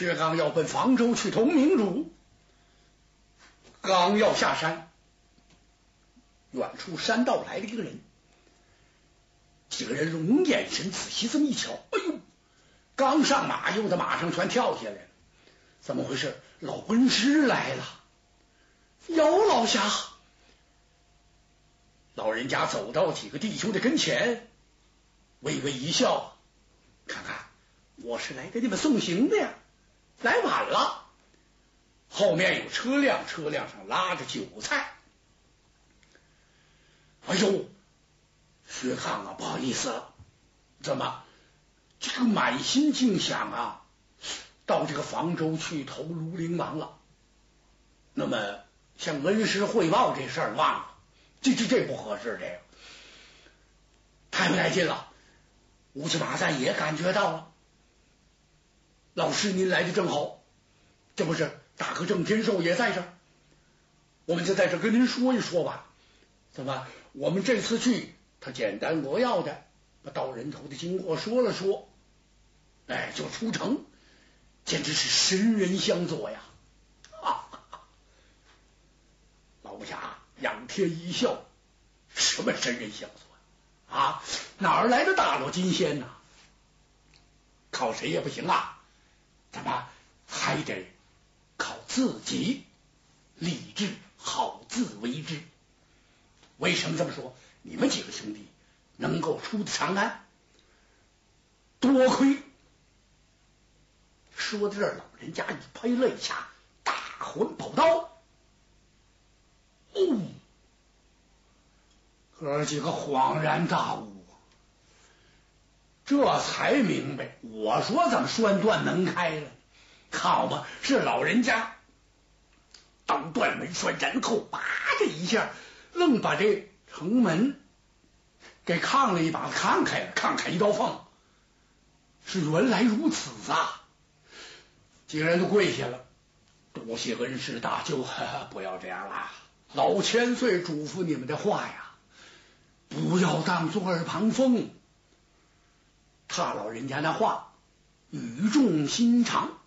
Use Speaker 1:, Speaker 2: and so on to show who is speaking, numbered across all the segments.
Speaker 1: 薛刚要奔房州去投明主，刚要下山，远处山道来了一个人，几个人龙眼神仔细这么一瞧，哎呦，刚上马，又在马上全跳下来了，怎么回事？老恩师来了，姚老侠。老人家走到几个弟兄的跟前，微微一笑，看看，我是来给你们送行的呀，来晚了。后面有车辆，车辆上拉着酒菜。哎呦，薛康啊，不好意思了，怎么这个满心竟想啊，到这个房州去投庐陵王了？那么向恩师汇报这事儿忘了。这这这不合适，这个太不带劲了。乌漆马赞也感觉到了，老师您来的正好，这不是大哥郑天寿也在这儿，我们就在这跟您说一说吧。怎么？我们这次去，他简单扼要的把到人头的经过说了说，哎，就出城，简直是神人相佐呀！哈哈，老武侠。仰天一笑，什么神人相助啊？哪儿来的大罗金仙呐？靠谁也不行啊！怎么还得靠自己？立志好自为之。为什么这么说？你们几个兄弟能够出的长安，多亏。说到这，老人家一拍了一下，大魂宝刀。哦，哥几个恍然大悟，这才明白，我说怎么栓断门开了？好嘛，是老人家当断门栓，然后叭的一下，愣把这城门给抗了一把，抗开了，抗开一道缝。是原来如此啊！几个人都跪下了，多谢恩师大救，不要这样啦。老千岁嘱咐你们的话呀，不要当做耳旁风。他老人家那话语重心长，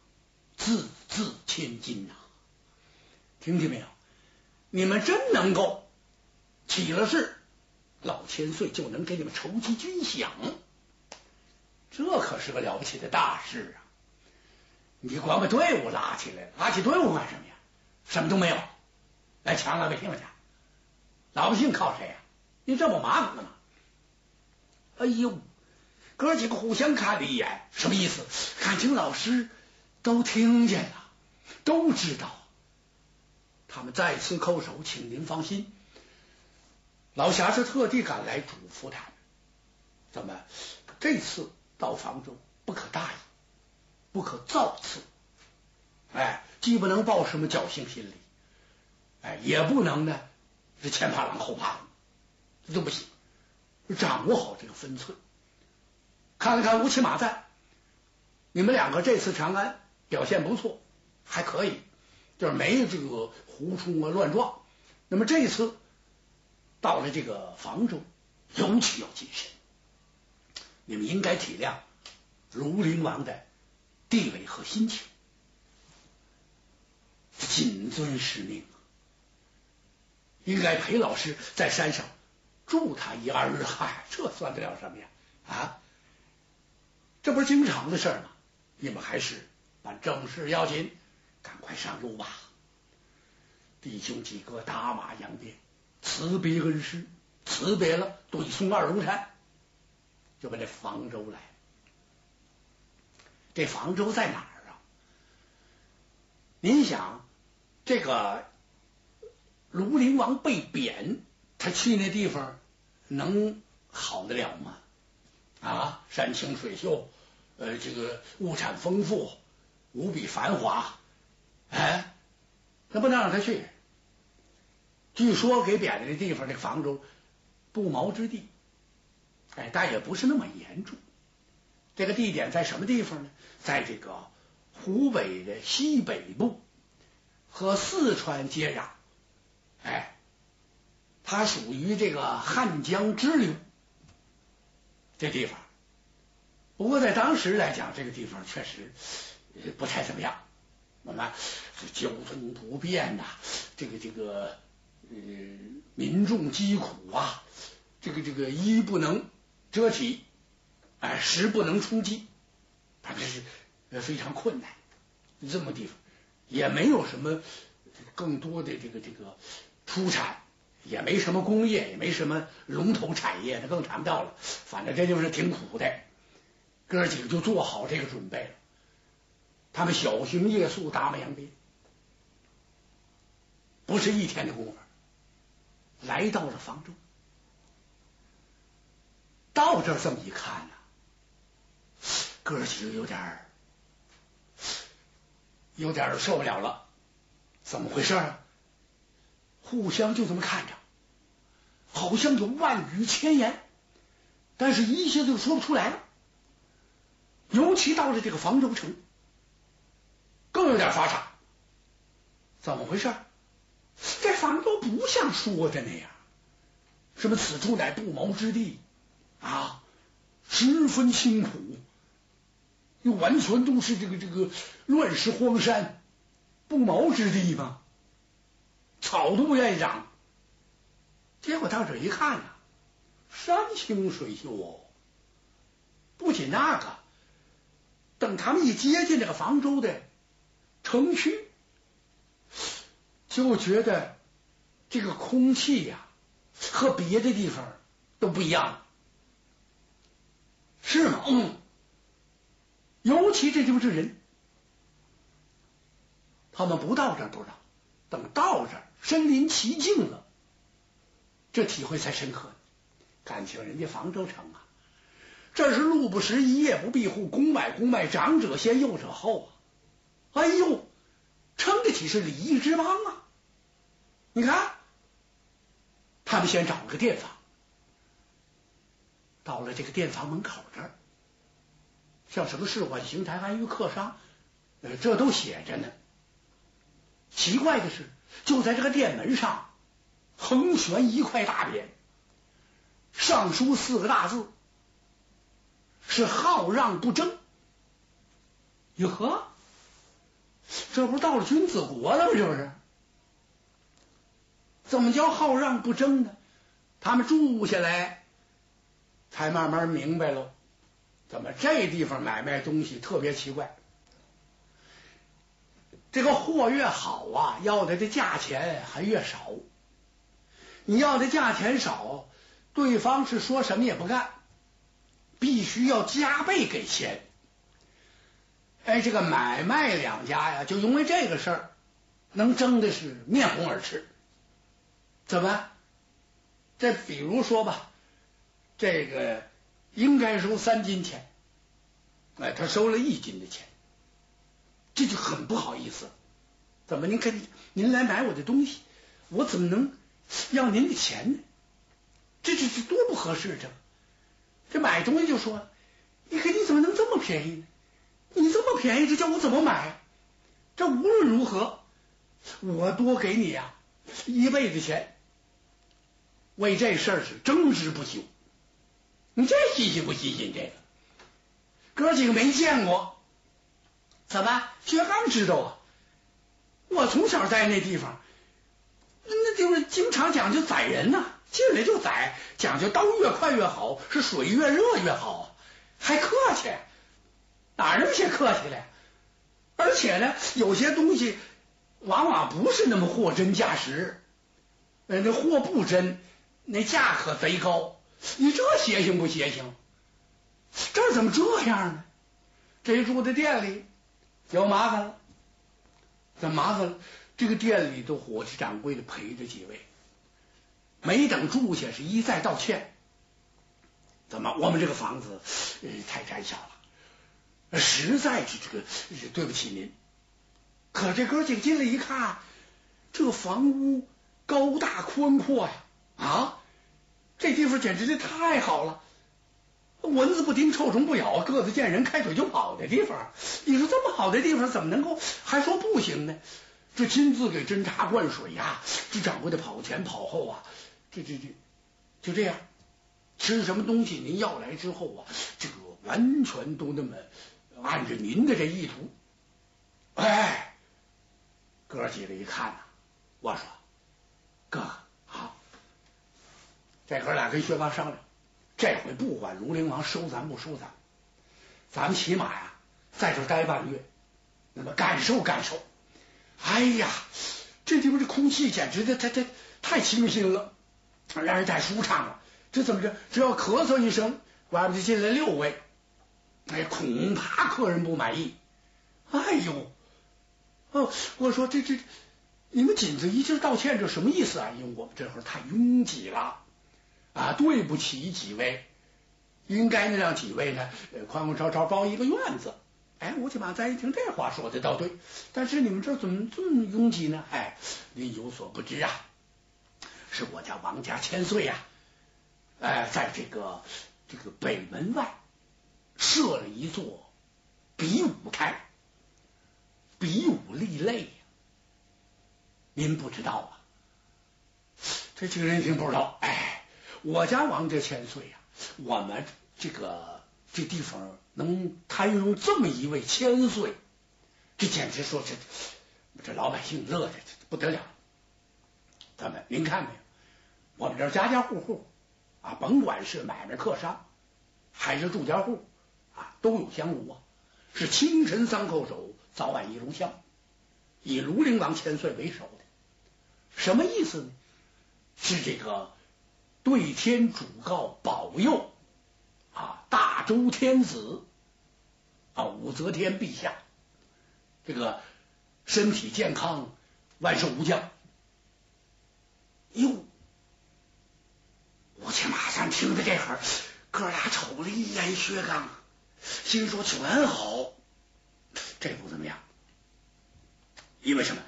Speaker 1: 字字千金呐。听见没有？你们真能够起了事，老千岁就能给你们筹集军饷，这可是个了不起的大事啊！你光把队伍拉起来，拉起队伍干什么呀？什么都没有。来抢老百姓去，老百姓靠谁呀？你这不麻烦了吗？哎呦，哥几个互相看了一眼，什么意思？感情老师都听见了，都知道。他们再次叩首，请您放心。老侠是特地赶来嘱咐他，怎么这次到房州不可大意，不可造次。哎，既不能抱什么侥幸心理。哎，也不能呢，是前怕狼后怕虎，这都不行。掌握好这个分寸。看了看乌漆马赞，你们两个这次长安表现不错，还可以，就是没这个胡冲啊乱撞。那么这一次到了这个房州，尤其要谨慎。你们应该体谅庐陵王的地位和心情，谨遵使命。应该陪老师在山上住他一二日，嗨，这算得了什么呀？啊，这不是经常的事吗？你们还是办正事要紧，赶快上路吧。弟兄几个打马扬鞭，辞别恩师，辞别了对送二龙山，就奔这房州来。这房州在哪儿啊？您想这个？庐陵王被贬，他去那地方能好得了吗？啊，山清水秀，呃，这个物产丰富，无比繁华，哎，那不能让他去。据说给贬的这地方，这房州不毛之地，哎，但也不是那么严重。这个地点在什么地方呢？在这个湖北的西北部，和四川接壤。哎，它属于这个汉江支流这地方。不过在当时来讲，这个地方确实不太怎么样。那么交通不便呐，这个这个呃民众疾苦啊，这个这个衣不能遮体，哎食不能充饥，他这是非常困难。这么地方也没有什么更多的这个这个出产，也没什么工业，也没什么龙头产业，他更谈不到了。反正这就是挺苦的，哥几个就做好这个准备了。他们小行夜宿，大马扬鞭，不是一天的功夫，来到了方舟。到这这么一看呢，哥几个有点有点受不了了。怎么回事啊？互相就这么看着，好像有万语千言，但是一下就说不出来了。尤其到了这个房州城。更有点发傻，怎么回事？这房都不像说的那样，什么此处乃不毛之地啊，十分辛苦，又完全都是这个这个乱石荒山，不毛之地吗？草都不愿意长。结果到这一看呢，山清水秀哦。不仅那个，等他们一接近这个房州的。城区就觉得这个空气呀和别的地方都不一样，是吗？嗯，尤其这就是人，他们不到这儿不知道，等到这儿身临其境了，这体会才深刻。感情人家房州城啊，这是路不拾遗，夜不闭户，公买公卖，长者先，幼者后啊。哎呦，称得起是礼仪之邦啊！你看，他们先找了个店房，到了这个店房门口这儿，像什么仕宦、邢台、安于客商，呃，这都写着呢。奇怪的是，就在这个店门上横悬一块大匾，上书四个大字，是“好让不争”。哟呵！这不是到了君子国了吗？这不是？怎么叫好让不争呢？他们住下来，才慢慢明白了，怎么这地方买卖东西特别奇怪。这个货越好啊，要的这价钱还越少。你要的价钱少，对方是说什么也不干，必须要加倍给钱。哎，这个买卖两家呀，就因为这个事儿，能争的是面红耳赤。怎么？这比如说吧，这个应该收三斤钱，哎，他收了一斤的钱，这就很不好意思。怎么？您看，您来买我的东西，我怎么能要您的钱呢？这这这多不合适！这这买东西就说，你看你怎么能这么便宜呢？你这么便宜，这叫我怎么买？这无论如何，我多给你呀一辈子钱，为这事儿是争执不休。你这新鲜不新鲜？这个哥几个没见过，怎么？薛刚知道啊？我从小在那地方，那地方经常讲究宰人呐，进来就宰，讲究刀越快越好，是水越热越好，还客气。哪那么些客气了？而且呢，有些东西往往不是那么货真价实，呃，那货不真，那价可贼高。你这邪性不邪性？这怎么这样呢？这住在店里有麻烦了，怎麻烦了？这个店里的伙计掌柜的陪着几位，没等住下，是一再道歉。怎么？我们这个房子呃太窄小了。实在是这个对不起您，可这哥几个进来一看，这房屋高大宽阔呀，啊，这地方简直的太好了，蚊子不叮，臭虫不咬，个子见人开腿就跑的地方。你说这么好的地方，怎么能够还说不行呢？这亲自给斟茶灌水呀，这掌柜的跑前跑后啊，这这这就这样，吃什么东西您要来之后啊，这个完全都那么。按着您的这意图，哎，哥几个一看呐，我说哥哥好，这哥俩跟薛刚商量，这回不管庐陵王收咱不收咱，咱们起码呀在这待半个月，那么感受感受。哎呀，这地方这空气简直的，太太太清新了，让人太舒畅了。这怎么着？只要咳嗽一声，外面就进来六位。哎，恐怕客人不满意。哎呦，哦，我说这这，你们紧着一劲道歉，这什么意思啊？因为我们这会儿太拥挤了啊，对不起几位，应该呢让几位呢呃宽宽敞敞包一个院子。哎，吴起马再一听这话说的倒对，但是你们这怎么这么拥挤呢？哎，您有所不知啊，是我家王家千岁呀，哎，在这个这个北门外设了一座比武台，比武立擂呀。您不知道啊？这几个人一听不知道。哎，我家王家千岁呀，我们这个这地方。能摊上这么一位千岁，这简直说这这老百姓乐的不得了。咱们您看没有？我们这家家户户啊，甭管是买卖客商还是住家户啊，都有香炉啊，是清晨三叩首，早晚一炉香，以庐陵王千岁为首的。什么意思呢？是这个对天主告保佑。啊，大周天子啊，武则天陛下，这个身体健康，万寿无疆。哟，吴起马三听着这会儿，哥俩瞅了一眼薛刚，心说全好，这不怎么样。因为什么？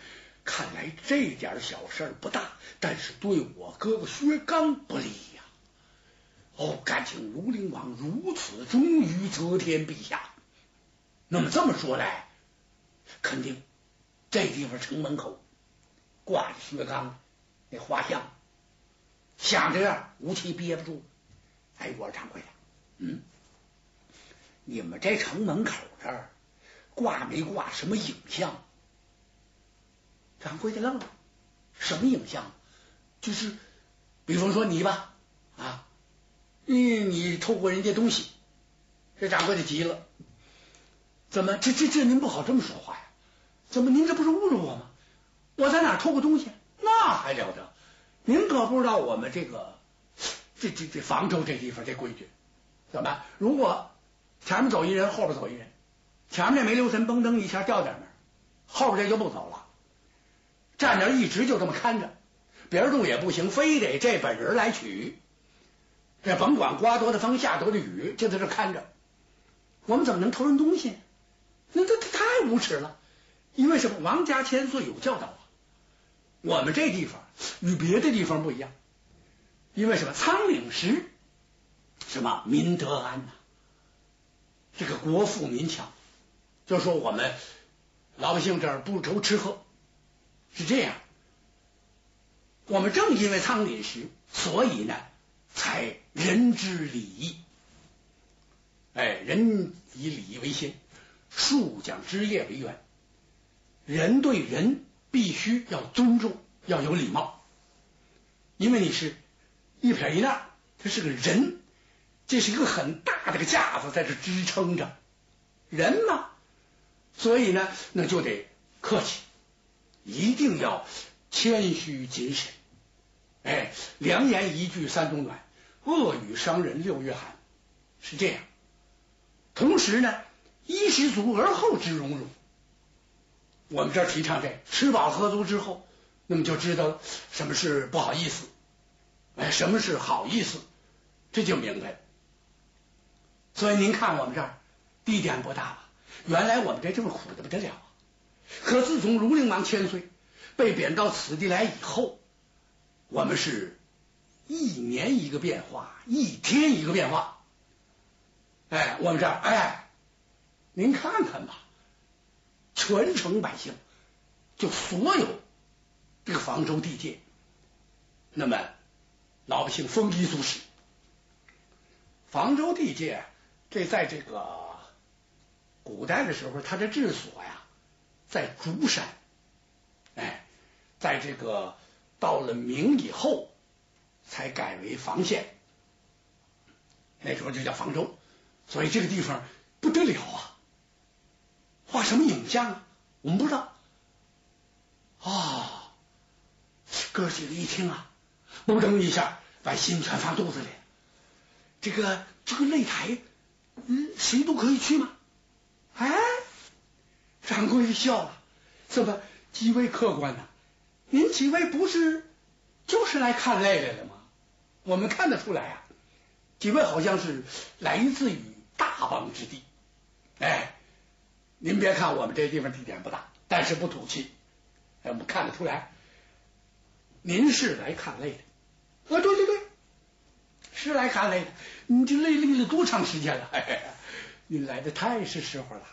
Speaker 1: 看来这点小事不大，但是对我哥哥薛刚不利呀。哦，敢情庐陵王如此忠于则天陛下，那么这么说来，肯定这地方城门口挂着薛刚那画像，想这样，吴奇憋不住。哎，我说掌柜的，嗯，你们这城门口这儿挂没挂什么影像？掌柜的愣了，什么影像？就是比方说你吧，啊。你你偷过人家东西，这掌柜的急了，怎么这这这您不好这么说话呀？怎么您这不是侮辱我吗？我在哪偷过东西？那还了得！您可不知道我们这个这这这房州这地方这规矩，怎么？如果前面走一人，后边走一人，前面这没留神，嘣噔一下掉在那儿，后边这就不走了，站那一直就这么看着，别人动也不行，非得这本人来取。这甭管刮多的风，下多的雨，就在这看着。我们怎么能偷人东西？那这这太无耻了！因为什么？王家千岁有教导啊。我们这地方与别的地方不一样，因为什么？仓廪实，什么民德安呐？这个国富民强，就说我们老百姓这儿不愁吃喝，是这样。我们正因为仓廪实，所以呢。才人之礼义，哎，人以礼为先，树讲枝叶为源。人对人必须要尊重，要有礼貌，因为你是一撇一捺，他是个人，这是一个很大的个架子在这支撑着人嘛，所以呢，那就得客气，一定要谦虚谨慎。哎，良言一句三冬暖。恶语伤人六月寒，是这样。同时呢，衣食足而后知荣辱。我们这儿提倡这，吃饱喝足之后，那么就知道什么是不好意思，哎，什么是好意思，这就明白了。所以您看我们这儿地点不大？原来我们这地方苦的不得了！可自从庐陵王千岁被贬到此地来以后，我们是。一年一个变化，一天一个变化。哎，我们这儿，哎，您看看吧，全城百姓，就所有这个房州地界，那么老百姓丰衣足食。房州地界，这在这个古代的时候，它的治所呀，在竹山，哎，在这个到了明以后才改为房县，那时候就叫房州，所以这个地方不得了啊！画什么影像啊？我们不知道。啊，哥几个一听啊，扑腾一下把心全放肚子里。这个这个擂台，嗯，谁都可以去吗？哎，掌柜的笑了，怎么几位客官呢？您几位不是就是来看累来的吗？我们看得出来啊，几位好像是来自于大邦之地。哎，您别看我们这地方地点不大，但是不土气，哎我们看得出来，您是来看累的。啊，对对对，是来看累的。你这累立了多长时间了？您来的太是时候了，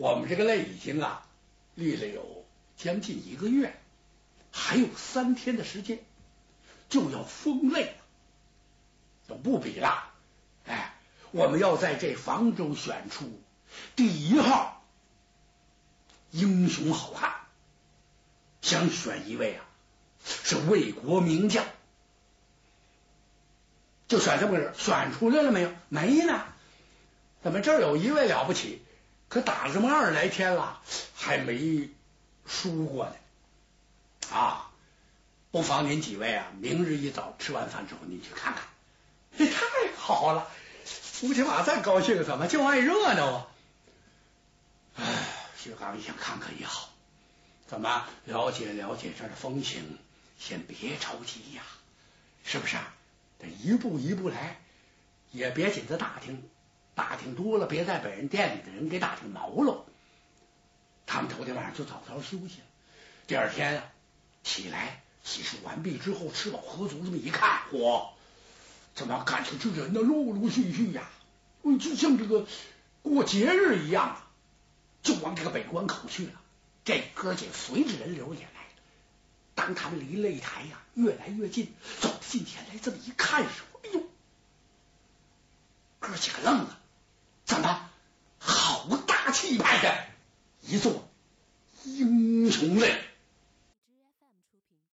Speaker 1: 我们这个擂已经啊立了有将近一个月，还有三天的时间就要封擂了，就不比了。哎，我们要在这房州选出第一号英雄好汉，想选一位啊是魏国名将，就选这么个人，选出来了没有？没呢。怎么这儿有一位了不起？可打了这么二十来天了，还没输过呢。啊，不妨您几位啊，明日一早吃完饭之后，您去看看。这太好了，吴起马再高兴，怎么就爱热闹啊？哎，薛刚一想，看看也好，怎么了解了解这儿的风情，先别着急呀，是不是？得一步一步来，也别紧着打听。打听多了，别再把人店里的人给打听毛了。他们头天晚上就早早休息了。第二天啊，起来洗漱完毕之后，吃饱喝足，这么一看，嚯，怎么感觉这人呢，陆陆续续呀，嗯就像这个过节日一样，就往这个北关口去了。这哥几随着人流也来了。当他们离擂台呀越来越近，走近前来，这么一看，时候：“哎呦！”哥几个愣了。怎么，好大气派的一座英雄嘞！